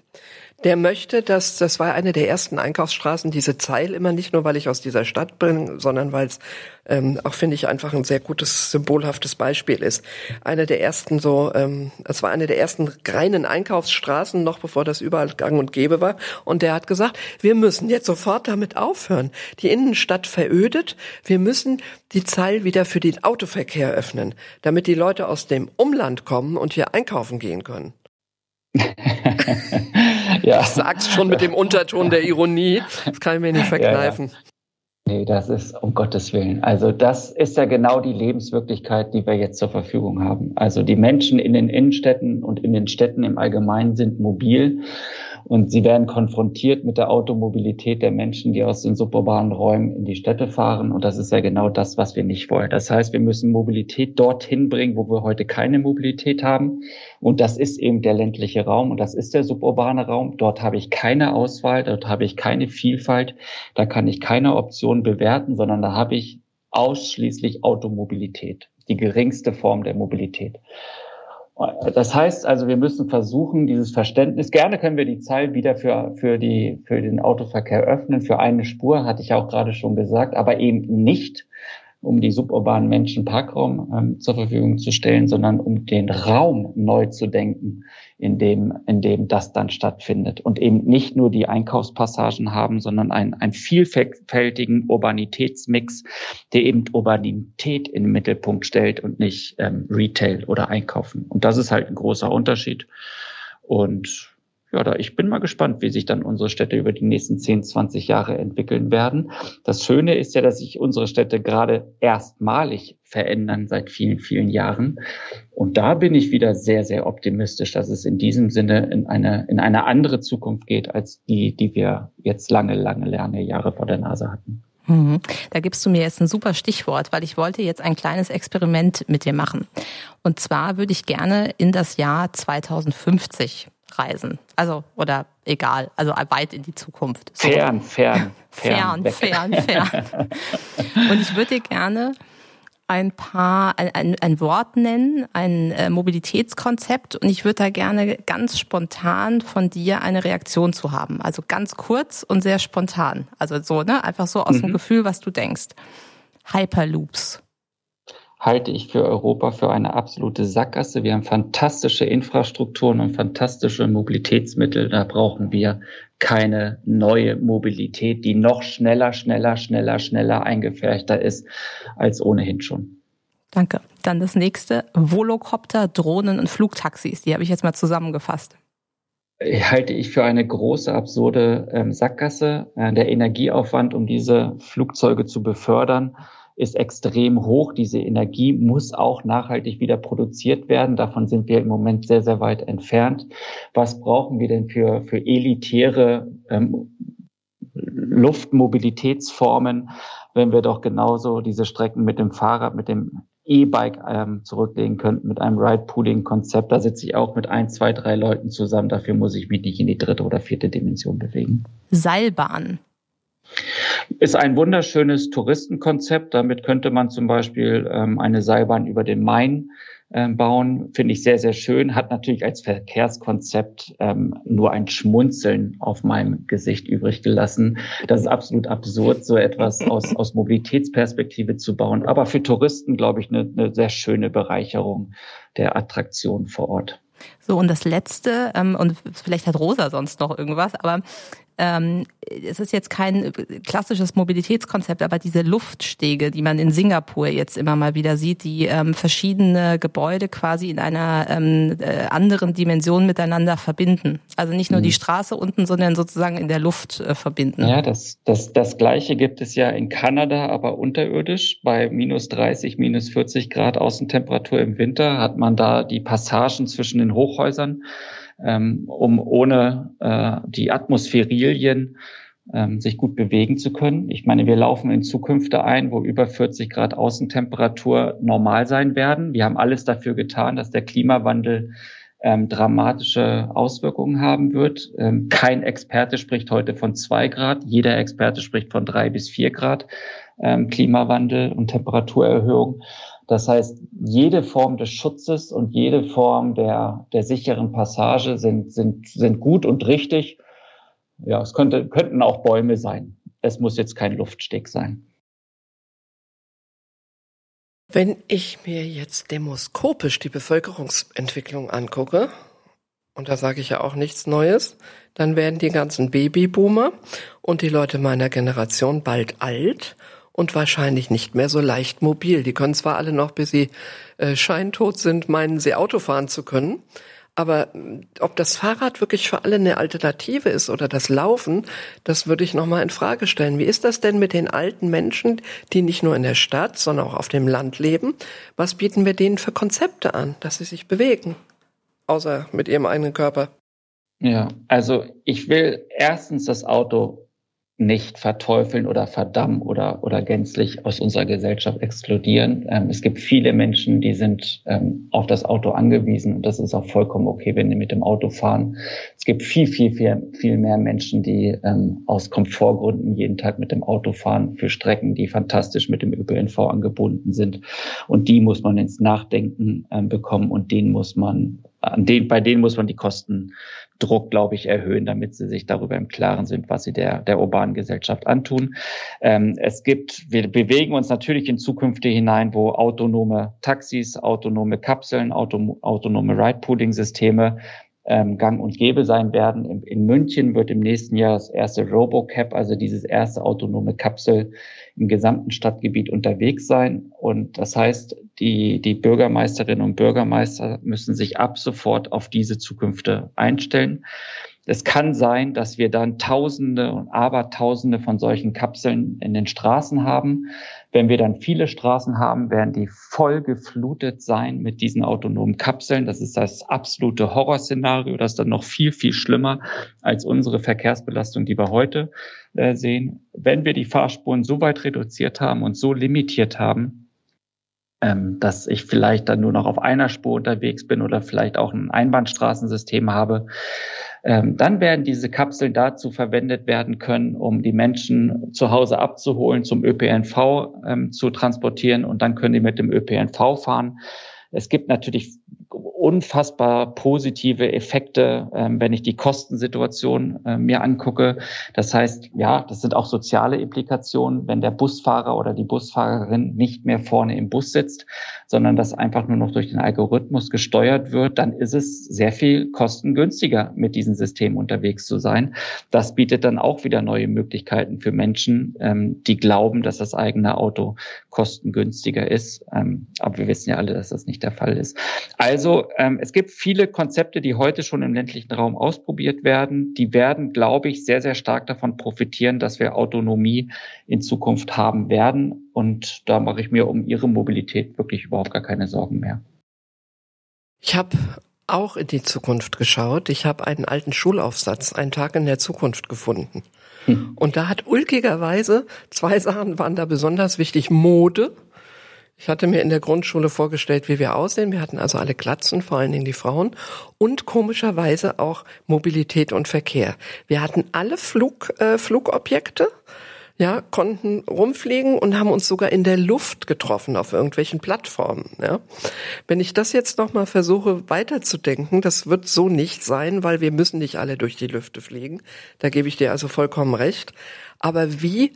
Der möchte, dass, das war eine der ersten Einkaufsstraßen, diese Zeil immer nicht nur, weil ich aus dieser Stadt bin, sondern weil es ähm, auch, finde ich, einfach ein sehr gutes, symbolhaftes Beispiel ist. Eine der ersten so, ähm, es war eine der ersten reinen Einkaufsstraßen, noch bevor das überall gang und gäbe war. Und der hat gesagt, wir müssen jetzt sofort damit aufhören. Die Innenstadt verödet. Wir müssen die Zeil wieder für den Autoverkehr öffnen, damit die Leute aus dem Umland kommen und hier einkaufen gehen können. (laughs) ja. (laughs) Ich sag's schon mit dem Unterton der Ironie. Das kann ich mir nicht verkneifen. Ja, ja. Nee, das ist um Gottes Willen. Also das ist ja genau die Lebenswirklichkeit, die wir jetzt zur Verfügung haben. Also die Menschen in den Innenstädten und in den Städten im Allgemeinen sind mobil und sie werden konfrontiert mit der Automobilität der Menschen, die aus den suburbanen Räumen in die Städte fahren. Und das ist ja genau das, was wir nicht wollen. Das heißt, wir müssen Mobilität dorthin bringen, wo wir heute keine Mobilität haben. Und das ist eben der ländliche Raum und das ist der suburbane Raum. Dort habe ich keine Auswahl, dort habe ich keine Vielfalt, da kann ich keine Option bewerten, sondern da habe ich ausschließlich Automobilität, die geringste Form der Mobilität. Das heißt also, wir müssen versuchen, dieses Verständnis, gerne können wir die Zeit wieder für, für, die, für den Autoverkehr öffnen, für eine Spur, hatte ich auch gerade schon gesagt, aber eben nicht um die suburbanen Menschen Parkraum ähm, zur Verfügung zu stellen, sondern um den Raum neu zu denken, in dem, in dem das dann stattfindet. Und eben nicht nur die Einkaufspassagen haben, sondern einen, einen vielfältigen Urbanitätsmix, der eben Urbanität in den Mittelpunkt stellt und nicht ähm, Retail oder Einkaufen. Und das ist halt ein großer Unterschied. Und ja, da, ich bin mal gespannt, wie sich dann unsere Städte über die nächsten 10, 20 Jahre entwickeln werden. Das Schöne ist ja, dass sich unsere Städte gerade erstmalig verändern seit vielen, vielen Jahren. Und da bin ich wieder sehr, sehr optimistisch, dass es in diesem Sinne in eine, in eine andere Zukunft geht, als die, die wir jetzt lange, lange, lange Jahre vor der Nase hatten. Mhm. Da gibst du mir jetzt ein super Stichwort, weil ich wollte jetzt ein kleines Experiment mit dir machen. Und zwar würde ich gerne in das Jahr 2050 reisen. Also, oder egal, also weit in die Zukunft. So. Fern, fern, (laughs) fern. Fern, fern, fern. (laughs) Und ich würde dir gerne ein paar, ein, ein, ein Wort nennen, ein äh, Mobilitätskonzept und ich würde da gerne ganz spontan von dir eine Reaktion zu haben. Also ganz kurz und sehr spontan. Also so, ne? Einfach so aus mhm. dem Gefühl, was du denkst. Hyperloops halte ich für Europa für eine absolute Sackgasse. Wir haben fantastische Infrastrukturen und fantastische Mobilitätsmittel. Da brauchen wir keine neue Mobilität, die noch schneller, schneller, schneller, schneller eingefärchter ist als ohnehin schon. Danke. Dann das nächste. Volocopter, Drohnen und Flugtaxis. Die habe ich jetzt mal zusammengefasst halte ich für eine große, absurde ähm, Sackgasse. Äh, der Energieaufwand, um diese Flugzeuge zu befördern, ist extrem hoch. Diese Energie muss auch nachhaltig wieder produziert werden. Davon sind wir im Moment sehr, sehr weit entfernt. Was brauchen wir denn für, für elitäre ähm, Luftmobilitätsformen, wenn wir doch genauso diese Strecken mit dem Fahrrad, mit dem E-Bike ähm, zurücklegen könnten, mit einem Ride-Pooling-Konzept. Da sitze ich auch mit ein, zwei, drei Leuten zusammen. Dafür muss ich mich nicht in die dritte oder vierte Dimension bewegen. Seilbahn. Ist ein wunderschönes Touristenkonzept. Damit könnte man zum Beispiel ähm, eine Seilbahn über den Main ähm, bauen. Finde ich sehr, sehr schön. Hat natürlich als Verkehrskonzept ähm, nur ein Schmunzeln auf meinem Gesicht übrig gelassen. Das ist absolut absurd, so etwas aus, aus Mobilitätsperspektive zu bauen. Aber für Touristen, glaube ich, eine, eine sehr schöne Bereicherung der Attraktion vor Ort. So, und das Letzte, ähm, und vielleicht hat Rosa sonst noch irgendwas, aber ähm, es ist jetzt kein klassisches Mobilitätskonzept, aber diese Luftstege, die man in Singapur jetzt immer mal wieder sieht, die ähm, verschiedene Gebäude quasi in einer ähm, äh, anderen Dimension miteinander verbinden. Also nicht nur mhm. die Straße unten, sondern sozusagen in der Luft äh, verbinden. Ja, das, das, das Gleiche gibt es ja in Kanada, aber unterirdisch. Bei minus 30, minus 40 Grad Außentemperatur im Winter hat man da die Passagen zwischen den Hochhäusern ähm, um ohne äh, die Atmosphärilien ähm, sich gut bewegen zu können. Ich meine, wir laufen in Zukünfte ein, wo über 40 Grad Außentemperatur normal sein werden. Wir haben alles dafür getan, dass der Klimawandel ähm, dramatische Auswirkungen haben wird. Ähm, kein Experte spricht heute von zwei Grad. Jeder Experte spricht von drei bis vier Grad ähm, Klimawandel und Temperaturerhöhung. Das heißt, jede Form des Schutzes und jede Form der, der sicheren Passage sind, sind, sind gut und richtig. ja, es könnte, könnten auch Bäume sein. Es muss jetzt kein Luftsteg sein. Wenn ich mir jetzt demoskopisch die Bevölkerungsentwicklung angucke, und da sage ich ja auch nichts Neues, dann werden die ganzen Babyboomer und die Leute meiner Generation bald alt und wahrscheinlich nicht mehr so leicht mobil. Die können zwar alle noch, bis sie äh, scheintot sind, meinen sie Auto fahren zu können, aber äh, ob das Fahrrad wirklich für alle eine Alternative ist oder das Laufen, das würde ich nochmal in Frage stellen. Wie ist das denn mit den alten Menschen, die nicht nur in der Stadt, sondern auch auf dem Land leben? Was bieten wir denen für Konzepte an, dass sie sich bewegen? Außer mit ihrem eigenen Körper. Ja, also ich will erstens das Auto nicht verteufeln oder verdammen oder, oder gänzlich aus unserer Gesellschaft exkludieren. Ähm, es gibt viele Menschen, die sind ähm, auf das Auto angewiesen und das ist auch vollkommen okay, wenn die mit dem Auto fahren. Es gibt viel, viel, viel, viel mehr Menschen, die ähm, aus Komfortgründen jeden Tag mit dem Auto fahren für Strecken, die fantastisch mit dem ÖPNV angebunden sind. Und die muss man ins Nachdenken ähm, bekommen und denen muss man an den, bei denen muss man die Kostendruck, glaube ich, erhöhen, damit sie sich darüber im Klaren sind, was sie der, der urbanen Gesellschaft antun. Ähm, es gibt, wir bewegen uns natürlich in Zukünfte hinein, wo autonome Taxis, autonome Kapseln, auto, autonome Ride-Pooling-Systeme ähm, gang und gäbe sein werden. In, in, München wird im nächsten Jahr das erste RoboCap, also dieses erste autonome Kapsel im gesamten Stadtgebiet unterwegs sein. Und das heißt, die, die Bürgermeisterinnen und Bürgermeister müssen sich ab sofort auf diese Zukünfte einstellen. Es kann sein, dass wir dann Tausende und Abertausende von solchen Kapseln in den Straßen haben. Wenn wir dann viele Straßen haben, werden die voll geflutet sein mit diesen autonomen Kapseln. Das ist das absolute Horrorszenario. Das ist dann noch viel, viel schlimmer als unsere Verkehrsbelastung, die wir heute äh, sehen. Wenn wir die Fahrspuren so weit reduziert haben und so limitiert haben, ähm, dass ich vielleicht dann nur noch auf einer Spur unterwegs bin oder vielleicht auch ein Einbahnstraßensystem habe, dann werden diese Kapseln dazu verwendet werden können, um die Menschen zu Hause abzuholen, zum ÖPNV ähm, zu transportieren und dann können die mit dem ÖPNV fahren. Es gibt natürlich unfassbar positive Effekte, ähm, wenn ich die Kostensituation äh, mir angucke. Das heißt, ja, das sind auch soziale Implikationen, wenn der Busfahrer oder die Busfahrerin nicht mehr vorne im Bus sitzt, sondern das einfach nur noch durch den Algorithmus gesteuert wird, dann ist es sehr viel kostengünstiger, mit diesem System unterwegs zu sein. Das bietet dann auch wieder neue Möglichkeiten für Menschen, ähm, die glauben, dass das eigene Auto kostengünstiger ist. Ähm, aber wir wissen ja alle, dass das nicht der Fall ist. Also ähm, es gibt viele Konzepte, die heute schon im ländlichen Raum ausprobiert werden. Die werden, glaube ich, sehr, sehr stark davon profitieren, dass wir Autonomie in Zukunft haben werden. Und da mache ich mir um ihre Mobilität wirklich überhaupt gar keine Sorgen mehr. Ich habe auch in die Zukunft geschaut. Ich habe einen alten Schulaufsatz, einen Tag in der Zukunft gefunden. Hm. Und da hat ulkigerweise zwei Sachen waren da besonders wichtig. Mode ich hatte mir in der Grundschule vorgestellt, wie wir aussehen. Wir hatten also alle Glatzen, vor allen Dingen die Frauen. Und komischerweise auch Mobilität und Verkehr. Wir hatten alle Flug, äh, Flugobjekte, ja, konnten rumfliegen und haben uns sogar in der Luft getroffen auf irgendwelchen Plattformen. Ja. Wenn ich das jetzt nochmal versuche weiterzudenken, das wird so nicht sein, weil wir müssen nicht alle durch die Lüfte fliegen. Da gebe ich dir also vollkommen recht. Aber wie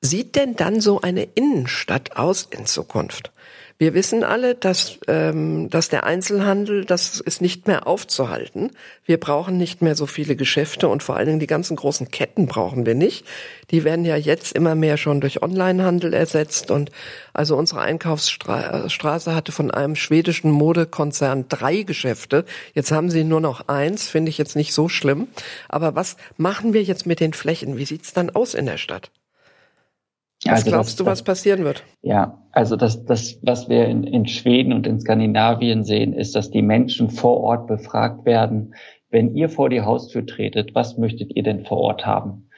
sieht denn dann so eine Innenstadt aus in Zukunft? Wir wissen alle, dass, ähm, dass der Einzelhandel, das ist nicht mehr aufzuhalten. Wir brauchen nicht mehr so viele Geschäfte und vor allen Dingen die ganzen großen Ketten brauchen wir nicht. Die werden ja jetzt immer mehr schon durch Onlinehandel ersetzt und also unsere Einkaufsstraße hatte von einem schwedischen Modekonzern drei Geschäfte. Jetzt haben sie nur noch eins, finde ich jetzt nicht so schlimm. Aber was machen wir jetzt mit den Flächen? Wie sieht's dann aus in der Stadt? Was also glaubst das, du, was passieren wird? Ja, also das, das was wir in, in Schweden und in Skandinavien sehen, ist, dass die Menschen vor Ort befragt werden, wenn ihr vor die Haustür tretet, was möchtet ihr denn vor Ort haben?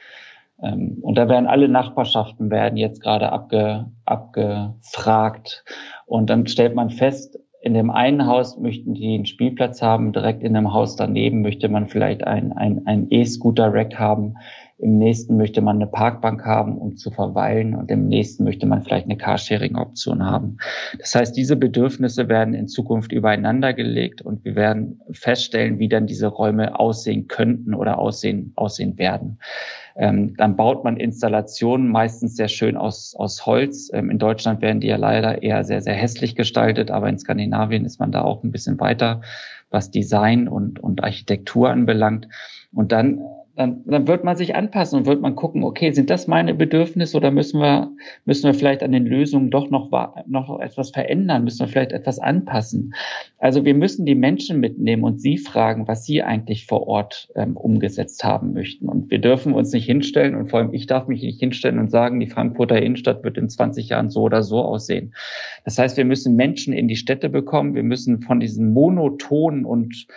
Ähm, und da werden alle Nachbarschaften werden jetzt gerade abge, abgefragt. Und dann stellt man fest, in dem einen Haus möchten die einen Spielplatz haben, direkt in dem Haus daneben möchte man vielleicht ein, ein, ein E-Scooter-Rack haben im nächsten möchte man eine Parkbank haben, um zu verweilen und im nächsten möchte man vielleicht eine Carsharing-Option haben. Das heißt, diese Bedürfnisse werden in Zukunft übereinander gelegt und wir werden feststellen, wie dann diese Räume aussehen könnten oder aussehen, aussehen werden. Ähm, dann baut man Installationen meistens sehr schön aus, aus Holz. Ähm, in Deutschland werden die ja leider eher sehr, sehr hässlich gestaltet, aber in Skandinavien ist man da auch ein bisschen weiter, was Design und, und Architektur anbelangt. Und dann dann, dann wird man sich anpassen und wird man gucken, okay, sind das meine Bedürfnisse oder müssen wir, müssen wir vielleicht an den Lösungen doch noch, noch etwas verändern, müssen wir vielleicht etwas anpassen. Also wir müssen die Menschen mitnehmen und sie fragen, was sie eigentlich vor Ort ähm, umgesetzt haben möchten. Und wir dürfen uns nicht hinstellen und vor allem ich darf mich nicht hinstellen und sagen, die Frankfurter Innenstadt wird in 20 Jahren so oder so aussehen. Das heißt, wir müssen Menschen in die Städte bekommen, wir müssen von diesen monotonen und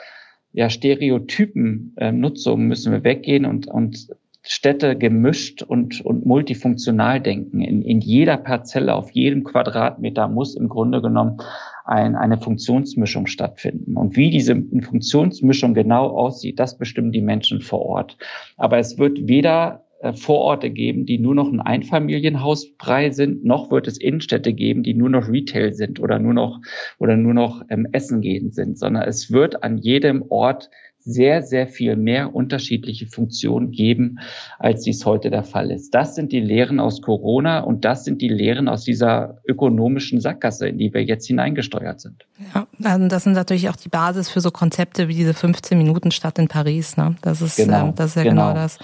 ja, Stereotypen äh, Nutzung müssen wir weggehen und, und Städte gemischt und, und multifunktional denken. In, in jeder Parzelle, auf jedem Quadratmeter muss im Grunde genommen ein, eine Funktionsmischung stattfinden. Und wie diese Funktionsmischung genau aussieht, das bestimmen die Menschen vor Ort. Aber es wird weder Vororte geben, die nur noch ein Einfamilienhausbrei sind, noch wird es Innenstädte geben, die nur noch Retail sind oder nur noch oder nur noch ähm, Essen gehen sind, sondern es wird an jedem Ort sehr, sehr viel mehr unterschiedliche Funktionen geben, als dies heute der Fall ist. Das sind die Lehren aus Corona und das sind die Lehren aus dieser ökonomischen Sackgasse, in die wir jetzt hineingesteuert sind. Ja, also das sind natürlich auch die Basis für so Konzepte wie diese 15 Minuten Stadt in Paris. Ne? Das ist, genau, ähm, das ist ja genau, genau das.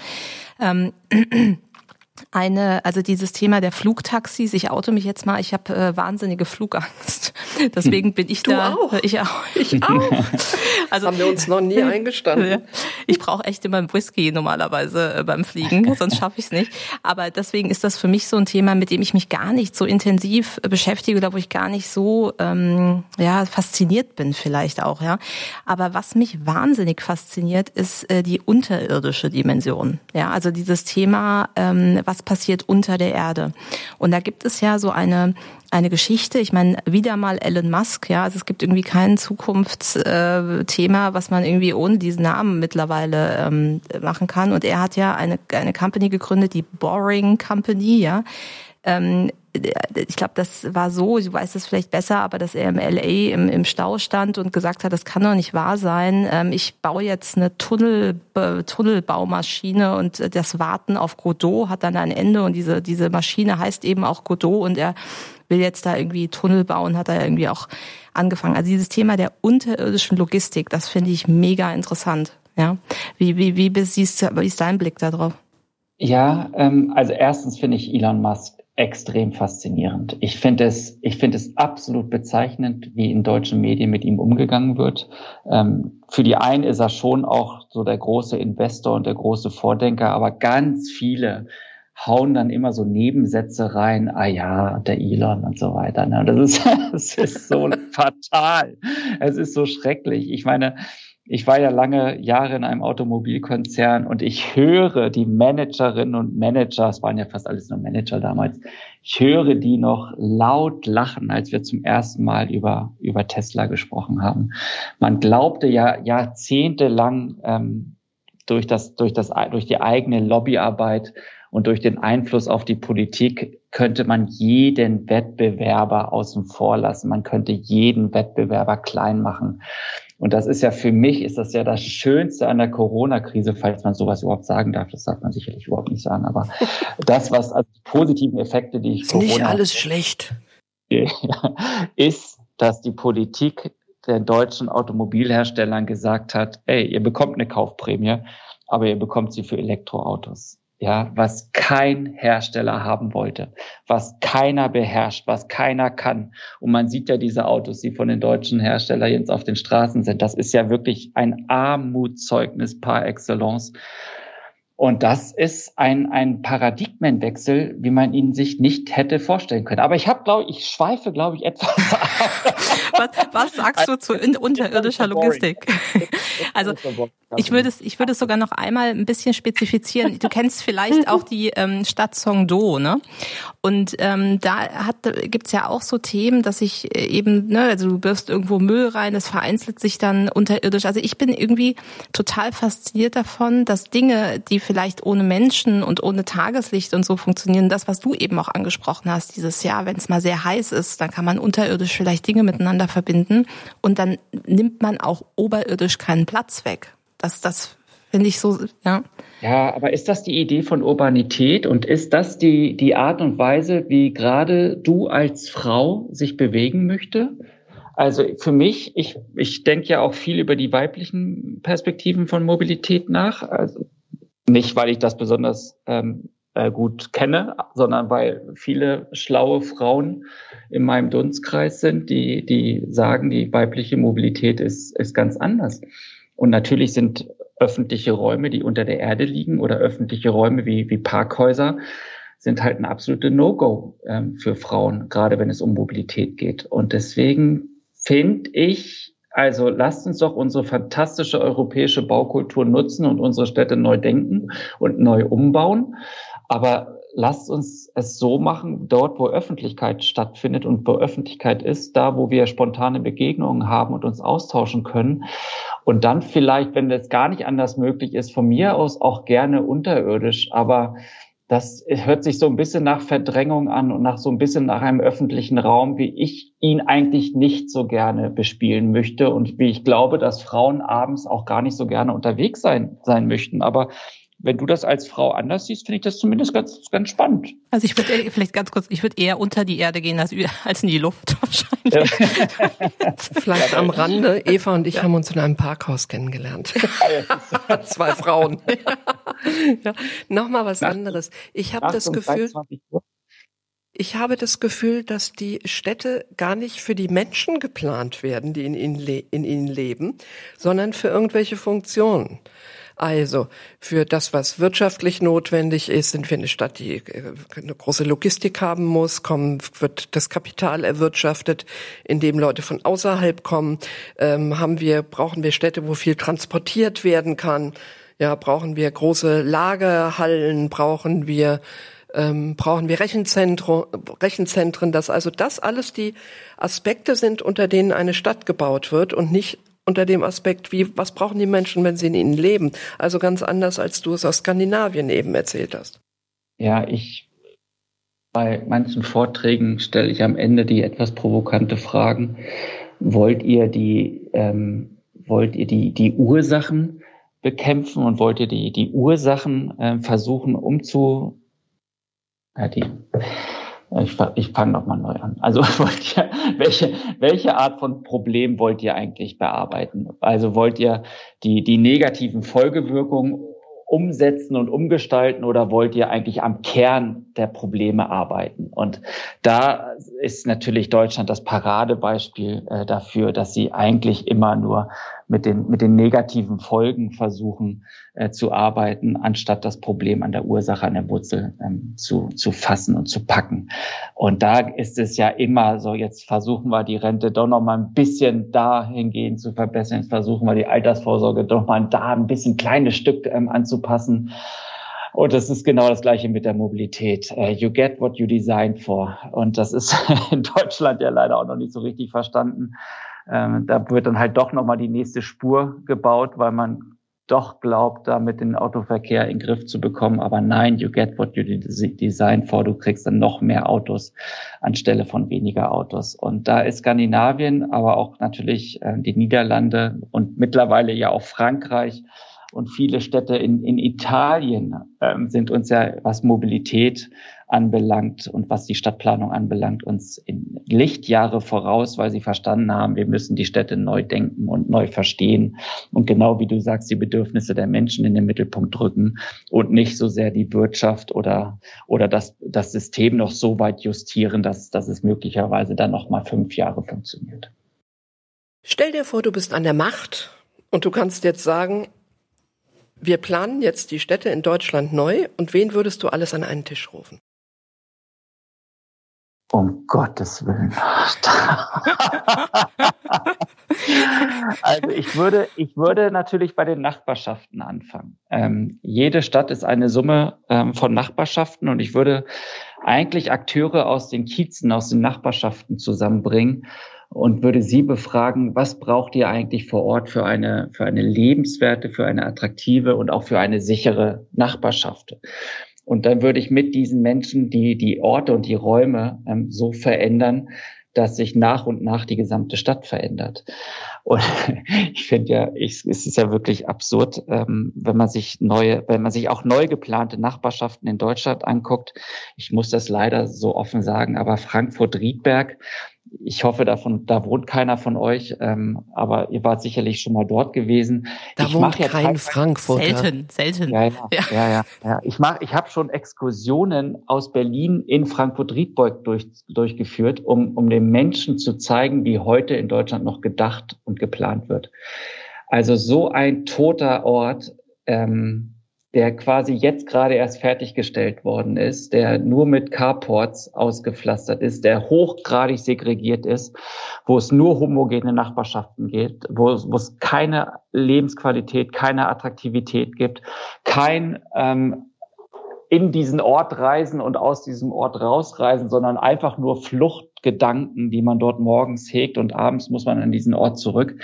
Ähm, (clears throat) eine, also dieses Thema der Flugtaxis, ich oute mich jetzt mal, ich habe äh, wahnsinnige Flugangst. (laughs) Deswegen bin ich du da. Auch. Ich auch. (laughs) Ich (laughs) auch. Also, Haben wir uns noch nie eingestanden. Ich brauche echt immer einen Whisky normalerweise äh, beim Fliegen, sonst schaffe ich es nicht. Aber deswegen ist das für mich so ein Thema, mit dem ich mich gar nicht so intensiv beschäftige oder wo ich gar nicht so ähm, ja fasziniert bin vielleicht auch. ja. Aber was mich wahnsinnig fasziniert, ist äh, die unterirdische Dimension. Ja, also dieses Thema ähm, was passiert unter der Erde. Und da gibt es ja so eine eine Geschichte. Ich meine, wieder mal Elon Musk, ja, also es gibt irgendwie kein Zukunftsthema, äh, was man irgendwie ohne diesen Namen mittlerweile ähm, machen kann. Und er hat ja eine, eine Company gegründet, die Boring Company, ja. Ähm, ich glaube, das war so, du weißt es vielleicht besser, aber dass er im LA im, im Stau stand und gesagt hat, das kann doch nicht wahr sein. Ähm, ich baue jetzt eine Tunnel, Tunnelbaumaschine und das Warten auf Godot hat dann ein Ende und diese, diese Maschine heißt eben auch Godot und er will jetzt da irgendwie Tunnel bauen, hat er irgendwie auch angefangen. Also dieses Thema der unterirdischen Logistik, das finde ich mega interessant. Ja, wie, wie, wie, siehst wie ist dein Blick darauf? Ja, ähm, also erstens finde ich Elon Musk extrem faszinierend. Ich finde es, ich finde es absolut bezeichnend, wie in deutschen Medien mit ihm umgegangen wird. Ähm, für die einen ist er schon auch so der große Investor und der große Vordenker, aber ganz viele hauen dann immer so Nebensätze rein, ah ja, der Elon und so weiter. Ne? Das ist, (laughs) das ist so (laughs) fatal. Es ist so schrecklich. Ich meine, ich war ja lange Jahre in einem Automobilkonzern und ich höre die Managerinnen und Manager, es waren ja fast alles nur Manager damals, ich höre die noch laut lachen, als wir zum ersten Mal über, über Tesla gesprochen haben. Man glaubte ja jahrzehntelang ähm, durch, das, durch, das, durch die eigene Lobbyarbeit und durch den Einfluss auf die Politik könnte man jeden Wettbewerber außen vor lassen. Man könnte jeden Wettbewerber klein machen. Und das ist ja für mich, ist das ja das Schönste an der Corona-Krise, falls man sowas überhaupt sagen darf. Das darf man sicherlich überhaupt nicht sagen. Aber (laughs) das, was als positiven Effekte, die ich ist Corona nicht alles schlecht, (laughs) ist, dass die Politik der deutschen Automobilherstellern gesagt hat, ey, ihr bekommt eine Kaufprämie, aber ihr bekommt sie für Elektroautos ja, was kein Hersteller haben wollte, was keiner beherrscht, was keiner kann. Und man sieht ja diese Autos, die von den deutschen Herstellern jetzt auf den Straßen sind. Das ist ja wirklich ein Armutszeugnis par excellence. Und das ist ein, ein Paradigmenwechsel, wie man ihn sich nicht hätte vorstellen können. Aber ich habe, glaube ich, schweife, glaube ich, etwas. (laughs) was, was sagst du zu (laughs) unterirdischer Logistik? (laughs) Also ich würde es, ich würde es sogar noch einmal ein bisschen spezifizieren. Du kennst vielleicht auch die ähm, Stadt Songdo, ne? Und ähm, da hat, gibt's ja auch so Themen, dass ich äh, eben, ne, also du wirfst irgendwo Müll rein, das vereinzelt sich dann unterirdisch. Also ich bin irgendwie total fasziniert davon, dass Dinge, die vielleicht ohne Menschen und ohne Tageslicht und so funktionieren. Das, was du eben auch angesprochen hast, dieses Jahr, wenn es mal sehr heiß ist, dann kann man unterirdisch vielleicht Dinge miteinander verbinden und dann nimmt man auch oberirdisch keinen Platz weg. Das, das finde ich so, ja. Ja, aber ist das die Idee von Urbanität und ist das die, die Art und Weise, wie gerade du als Frau sich bewegen möchte? Also für mich, ich, ich denke ja auch viel über die weiblichen Perspektiven von Mobilität nach. Also nicht, weil ich das besonders ähm, äh, gut kenne, sondern weil viele schlaue Frauen in meinem Dunstkreis sind, die, die sagen, die weibliche Mobilität ist, ist ganz anders. Und natürlich sind öffentliche Räume, die unter der Erde liegen oder öffentliche Räume wie, wie Parkhäuser, sind halt ein absolute No-Go ähm, für Frauen, gerade wenn es um Mobilität geht. Und deswegen finde ich, also lasst uns doch unsere fantastische europäische Baukultur nutzen und unsere Städte neu denken und neu umbauen. Aber lasst uns es so machen, dort, wo Öffentlichkeit stattfindet und wo Öffentlichkeit ist, da, wo wir spontane Begegnungen haben und uns austauschen können. Und dann vielleicht, wenn das gar nicht anders möglich ist, von mir aus auch gerne unterirdisch. Aber das hört sich so ein bisschen nach Verdrängung an und nach so ein bisschen nach einem öffentlichen Raum, wie ich ihn eigentlich nicht so gerne bespielen möchte und wie ich glaube, dass Frauen abends auch gar nicht so gerne unterwegs sein, sein möchten. Aber wenn du das als Frau anders siehst, finde ich das zumindest ganz, ganz spannend. Also ich würde vielleicht ganz kurz, ich würde eher unter die Erde gehen als, als in die Luft (laughs) wahrscheinlich. (laughs) Ja. vielleicht am Rande. Eva und ich ja. haben uns in einem Parkhaus kennengelernt. (laughs) Zwei Frauen. ja. Nochmal was anderes. Ich habe das Gefühl, ich habe das Gefühl, dass die Städte gar nicht für die Menschen geplant werden, die in ihnen, in ihnen leben, sondern für irgendwelche Funktionen. Also für das, was wirtschaftlich notwendig ist, sind wir eine Stadt, die äh, eine große Logistik haben muss, kommen, wird das Kapital erwirtschaftet, indem Leute von außerhalb kommen, ähm, haben wir, brauchen wir Städte, wo viel transportiert werden kann. Ja, brauchen wir große Lagerhallen, brauchen wir ähm, brauchen wir Rechenzentren, Rechenzentren, dass also das alles die Aspekte sind, unter denen eine Stadt gebaut wird und nicht unter dem Aspekt, wie, was brauchen die Menschen, wenn sie in ihnen leben? Also ganz anders, als du es aus Skandinavien eben erzählt hast. Ja, ich, bei manchen Vorträgen stelle ich am Ende die etwas provokante Fragen. Wollt ihr die, ähm, wollt ihr die, die Ursachen bekämpfen und wollt ihr die, die Ursachen äh, versuchen umzu, ja, die, ich, ich fange nochmal neu an. Also (laughs) wollt ihr, welche, welche Art von Problem wollt ihr eigentlich bearbeiten? Also wollt ihr die, die negativen Folgewirkungen umsetzen und umgestalten oder wollt ihr eigentlich am Kern der Probleme arbeiten? Und da ist natürlich Deutschland das Paradebeispiel äh, dafür, dass sie eigentlich immer nur mit den, mit den negativen Folgen versuchen äh, zu arbeiten, anstatt das Problem an der Ursache, an der Wurzel ähm, zu, zu fassen und zu packen. Und da ist es ja immer so, jetzt versuchen wir die Rente doch noch mal ein bisschen dahingehend zu verbessern, jetzt versuchen wir die Altersvorsorge doch mal da ein bisschen kleines Stück ähm, anzupassen. Und das ist genau das Gleiche mit der Mobilität. Uh, you get what you design for. Und das ist (laughs) in Deutschland ja leider auch noch nicht so richtig verstanden. Ähm, da wird dann halt doch nochmal die nächste Spur gebaut, weil man doch glaubt, damit den Autoverkehr in Griff zu bekommen. Aber nein, you get what you design for. Du kriegst dann noch mehr Autos anstelle von weniger Autos. Und da ist Skandinavien, aber auch natürlich äh, die Niederlande und mittlerweile ja auch Frankreich und viele Städte in, in Italien ähm, sind uns ja, was Mobilität anbelangt und was die Stadtplanung anbelangt, uns in Lichtjahre voraus, weil sie verstanden haben, wir müssen die Städte neu denken und neu verstehen und genau wie du sagst, die Bedürfnisse der Menschen in den Mittelpunkt drücken und nicht so sehr die Wirtschaft oder, oder das, das System noch so weit justieren, dass, dass es möglicherweise dann noch mal fünf Jahre funktioniert. Stell dir vor, du bist an der Macht und du kannst jetzt sagen, wir planen jetzt die Städte in Deutschland neu und wen würdest du alles an einen Tisch rufen? Um Gottes Willen. (laughs) also ich würde, ich würde natürlich bei den Nachbarschaften anfangen. Ähm, jede Stadt ist eine Summe ähm, von Nachbarschaften und ich würde eigentlich Akteure aus den Kiezen, aus den Nachbarschaften zusammenbringen und würde Sie befragen, was braucht ihr eigentlich vor Ort für eine, für eine lebenswerte, für eine attraktive und auch für eine sichere Nachbarschaft? Und dann würde ich mit diesen Menschen die, die Orte und die Räume ähm, so verändern, dass sich nach und nach die gesamte Stadt verändert. Und (laughs) ich finde ja, ich, es ist ja wirklich absurd, ähm, wenn man sich neue, wenn man sich auch neu geplante Nachbarschaften in Deutschland anguckt. Ich muss das leider so offen sagen, aber Frankfurt-Riedberg ich hoffe, davon, da wohnt keiner von euch, ähm, aber ihr wart sicherlich schon mal dort gewesen. Da ich wohnt ja kein Frankfurter. Selten, selten. Ja, ja, ja. ja, ja, ja. Ich mach, ich habe schon Exkursionen aus Berlin in Frankfurt-Riedbeug durch, durchgeführt, um, um den Menschen zu zeigen, wie heute in Deutschland noch gedacht und geplant wird. Also so ein toter Ort. Ähm, der quasi jetzt gerade erst fertiggestellt worden ist, der nur mit Carports ausgepflastert ist, der hochgradig segregiert ist, wo es nur homogene Nachbarschaften gibt, wo, wo es keine Lebensqualität, keine Attraktivität gibt, kein ähm, in diesen Ort reisen und aus diesem Ort rausreisen, sondern einfach nur Fluchtgedanken, die man dort morgens hegt und abends muss man an diesen Ort zurück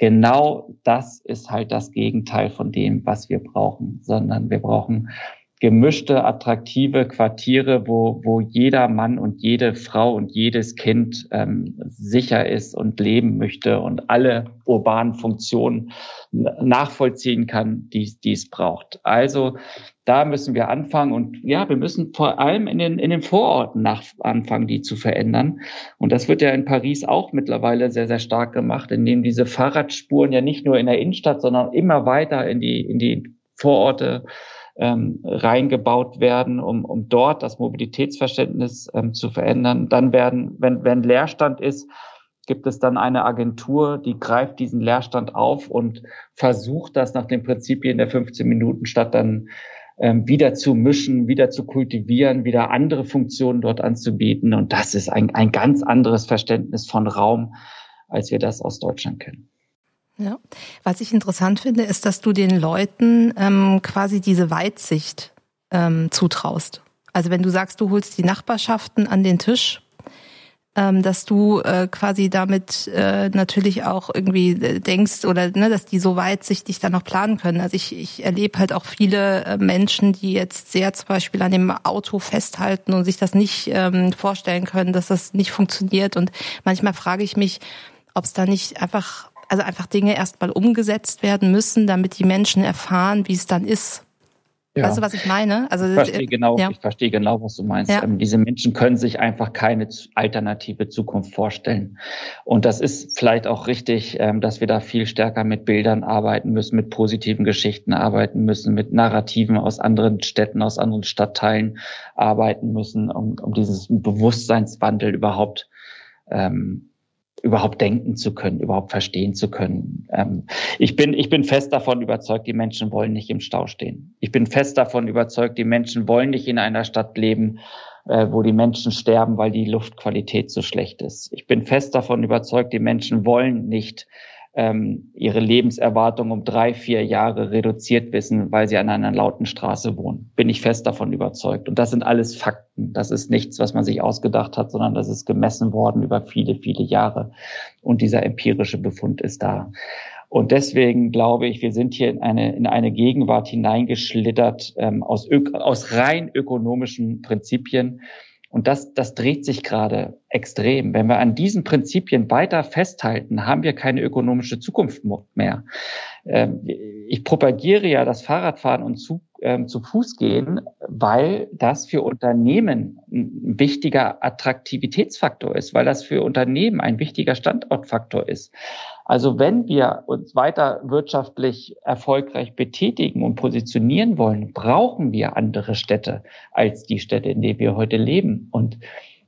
genau das ist halt das Gegenteil von dem, was wir brauchen, sondern wir brauchen gemischte, attraktive Quartiere, wo, wo jeder Mann und jede Frau und jedes Kind ähm, sicher ist und leben möchte und alle urbanen Funktionen nachvollziehen kann, die, die es braucht. Also da müssen wir anfangen und ja, wir müssen vor allem in den, in den Vororten nach, anfangen, die zu verändern. Und das wird ja in Paris auch mittlerweile sehr, sehr stark gemacht, indem diese Fahrradspuren ja nicht nur in der Innenstadt, sondern immer weiter in die, in die Vororte ähm, reingebaut werden, um, um dort das Mobilitätsverständnis ähm, zu verändern. Dann werden, wenn, wenn Leerstand ist, gibt es dann eine Agentur, die greift diesen Leerstand auf und versucht das nach den Prinzipien der 15 Minuten Stadt dann wieder zu mischen, wieder zu kultivieren, wieder andere Funktionen dort anzubieten. Und das ist ein, ein ganz anderes Verständnis von Raum, als wir das aus Deutschland kennen. Ja. Was ich interessant finde, ist, dass du den Leuten ähm, quasi diese Weitsicht ähm, zutraust. Also wenn du sagst, du holst die Nachbarschaften an den Tisch, ähm, dass du äh, quasi damit äh, natürlich auch irgendwie äh, denkst oder ne, dass die so weitsichtig dann noch planen können. Also ich, ich erlebe halt auch viele äh, Menschen, die jetzt sehr zum Beispiel an dem Auto festhalten und sich das nicht ähm, vorstellen können, dass das nicht funktioniert. Und manchmal frage ich mich, ob es da nicht einfach also einfach Dinge erstmal umgesetzt werden müssen, damit die Menschen erfahren, wie es dann ist. Ja. Weißt du, was ich meine? Also ich verstehe genau, ja. ich verstehe genau, was du meinst. Ja. Ähm, diese Menschen können sich einfach keine alternative Zukunft vorstellen. Und das ist vielleicht auch richtig, ähm, dass wir da viel stärker mit Bildern arbeiten müssen, mit positiven Geschichten arbeiten müssen, mit Narrativen aus anderen Städten, aus anderen Stadtteilen arbeiten müssen, um, um dieses Bewusstseinswandel überhaupt ähm, überhaupt denken zu können, überhaupt verstehen zu können. Ähm, ich bin, ich bin fest davon überzeugt, die Menschen wollen nicht im Stau stehen. Ich bin fest davon überzeugt, die Menschen wollen nicht in einer Stadt leben, äh, wo die Menschen sterben, weil die Luftqualität so schlecht ist. Ich bin fest davon überzeugt, die Menschen wollen nicht ähm, ihre Lebenserwartung um drei, vier Jahre reduziert wissen, weil sie an einer lauten Straße wohnen. Bin ich fest davon überzeugt. Und das sind alles Fakten. Das ist nichts, was man sich ausgedacht hat, sondern das ist gemessen worden über viele, viele Jahre. Und dieser empirische Befund ist da. Und deswegen glaube ich, wir sind hier in eine, in eine Gegenwart hineingeschlittert ähm, aus, aus rein ökonomischen Prinzipien und das, das dreht sich gerade extrem. Wenn wir an diesen Prinzipien weiter festhalten, haben wir keine ökonomische Zukunft mehr. Ähm, ich propagiere ja das Fahrradfahren und zu, ähm, zu Fuß gehen, weil das für Unternehmen ein wichtiger Attraktivitätsfaktor ist, weil das für Unternehmen ein wichtiger Standortfaktor ist. Also wenn wir uns weiter wirtschaftlich erfolgreich betätigen und positionieren wollen, brauchen wir andere Städte als die Städte, in denen wir heute leben. Und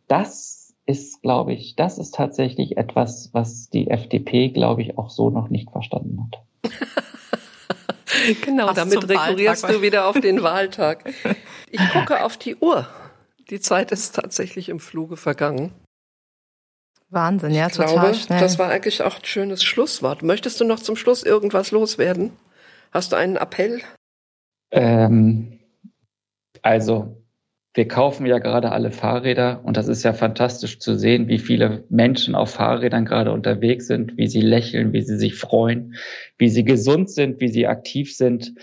das ist, glaube ich, das ist tatsächlich etwas, was die FDP, glaube ich, auch so noch nicht verstanden hat. (laughs) genau, Fast damit rekurrierst du wieder auf den Wahltag. (laughs) Ich gucke auf die Uhr. Die Zeit ist tatsächlich im Fluge vergangen. Wahnsinn, ja, ich total glaube, schnell. Das war eigentlich auch ein schönes Schlusswort. Möchtest du noch zum Schluss irgendwas loswerden? Hast du einen Appell? Ähm, also, wir kaufen ja gerade alle Fahrräder und das ist ja fantastisch zu sehen, wie viele Menschen auf Fahrrädern gerade unterwegs sind, wie sie lächeln, wie sie sich freuen, wie sie gesund sind, wie sie aktiv sind.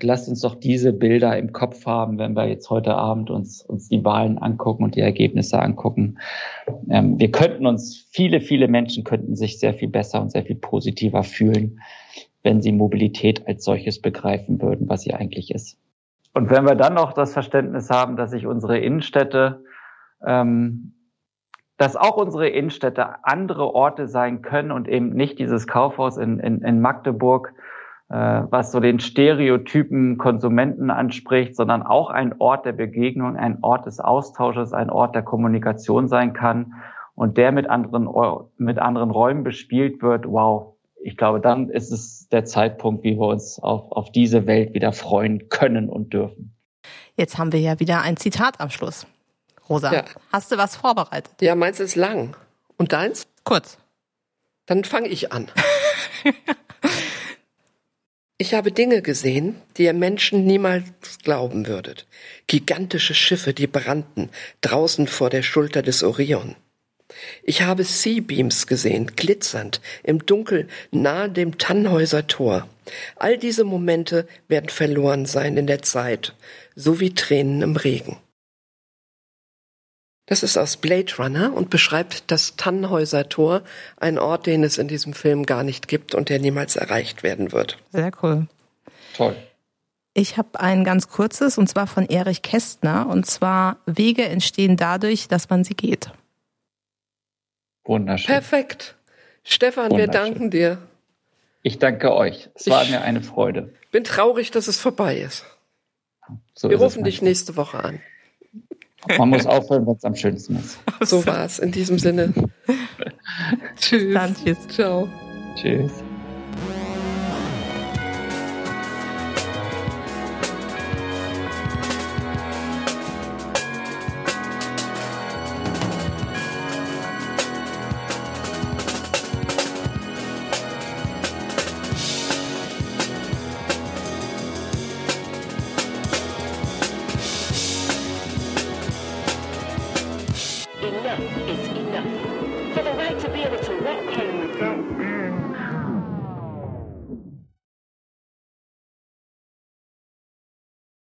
Lasst uns doch diese Bilder im Kopf haben, wenn wir jetzt heute Abend uns, uns die Wahlen angucken und die Ergebnisse angucken. Ähm, wir könnten uns, viele, viele Menschen könnten sich sehr viel besser und sehr viel positiver fühlen, wenn sie Mobilität als solches begreifen würden, was sie eigentlich ist. Und wenn wir dann noch das Verständnis haben, dass sich unsere Innenstädte, ähm, dass auch unsere Innenstädte andere Orte sein können und eben nicht dieses Kaufhaus in, in, in Magdeburg, was so den Stereotypen Konsumenten anspricht, sondern auch ein Ort der Begegnung, ein Ort des Austausches, ein Ort der Kommunikation sein kann und der mit anderen, mit anderen Räumen bespielt wird. Wow, ich glaube, dann ist es der Zeitpunkt, wie wir uns auf, auf diese Welt wieder freuen können und dürfen. Jetzt haben wir ja wieder ein Zitat am Schluss. Rosa, ja. hast du was vorbereitet? Ja, meins ist lang. Und deins? Kurz. Dann fange ich an. (laughs) ich habe Dinge gesehen, die ihr Menschen niemals glauben würdet. Gigantische Schiffe, die brannten, draußen vor der Schulter des Orion. Ich habe Seabeams gesehen, glitzernd, im Dunkel nahe dem Tannhäuser Tor. All diese Momente werden verloren sein in der Zeit, so wie Tränen im Regen. Das ist aus Blade Runner und beschreibt das Tannhäuser Tor, ein Ort, den es in diesem Film gar nicht gibt und der niemals erreicht werden wird. Sehr cool. Toll. Ich habe ein ganz kurzes und zwar von Erich Kästner und zwar Wege entstehen dadurch, dass man sie geht. Wunderschön. Perfekt. Stefan, wir danken dir. Ich danke euch. Es war ich mir eine Freude. Bin traurig, dass es vorbei ist. So wir ist rufen dich nächste Woche an. Man muss aufhören, wenn es am schönsten ist. So war es. In diesem Sinne. (laughs) tschüss. Dann, tschüss. Ciao. Tschüss.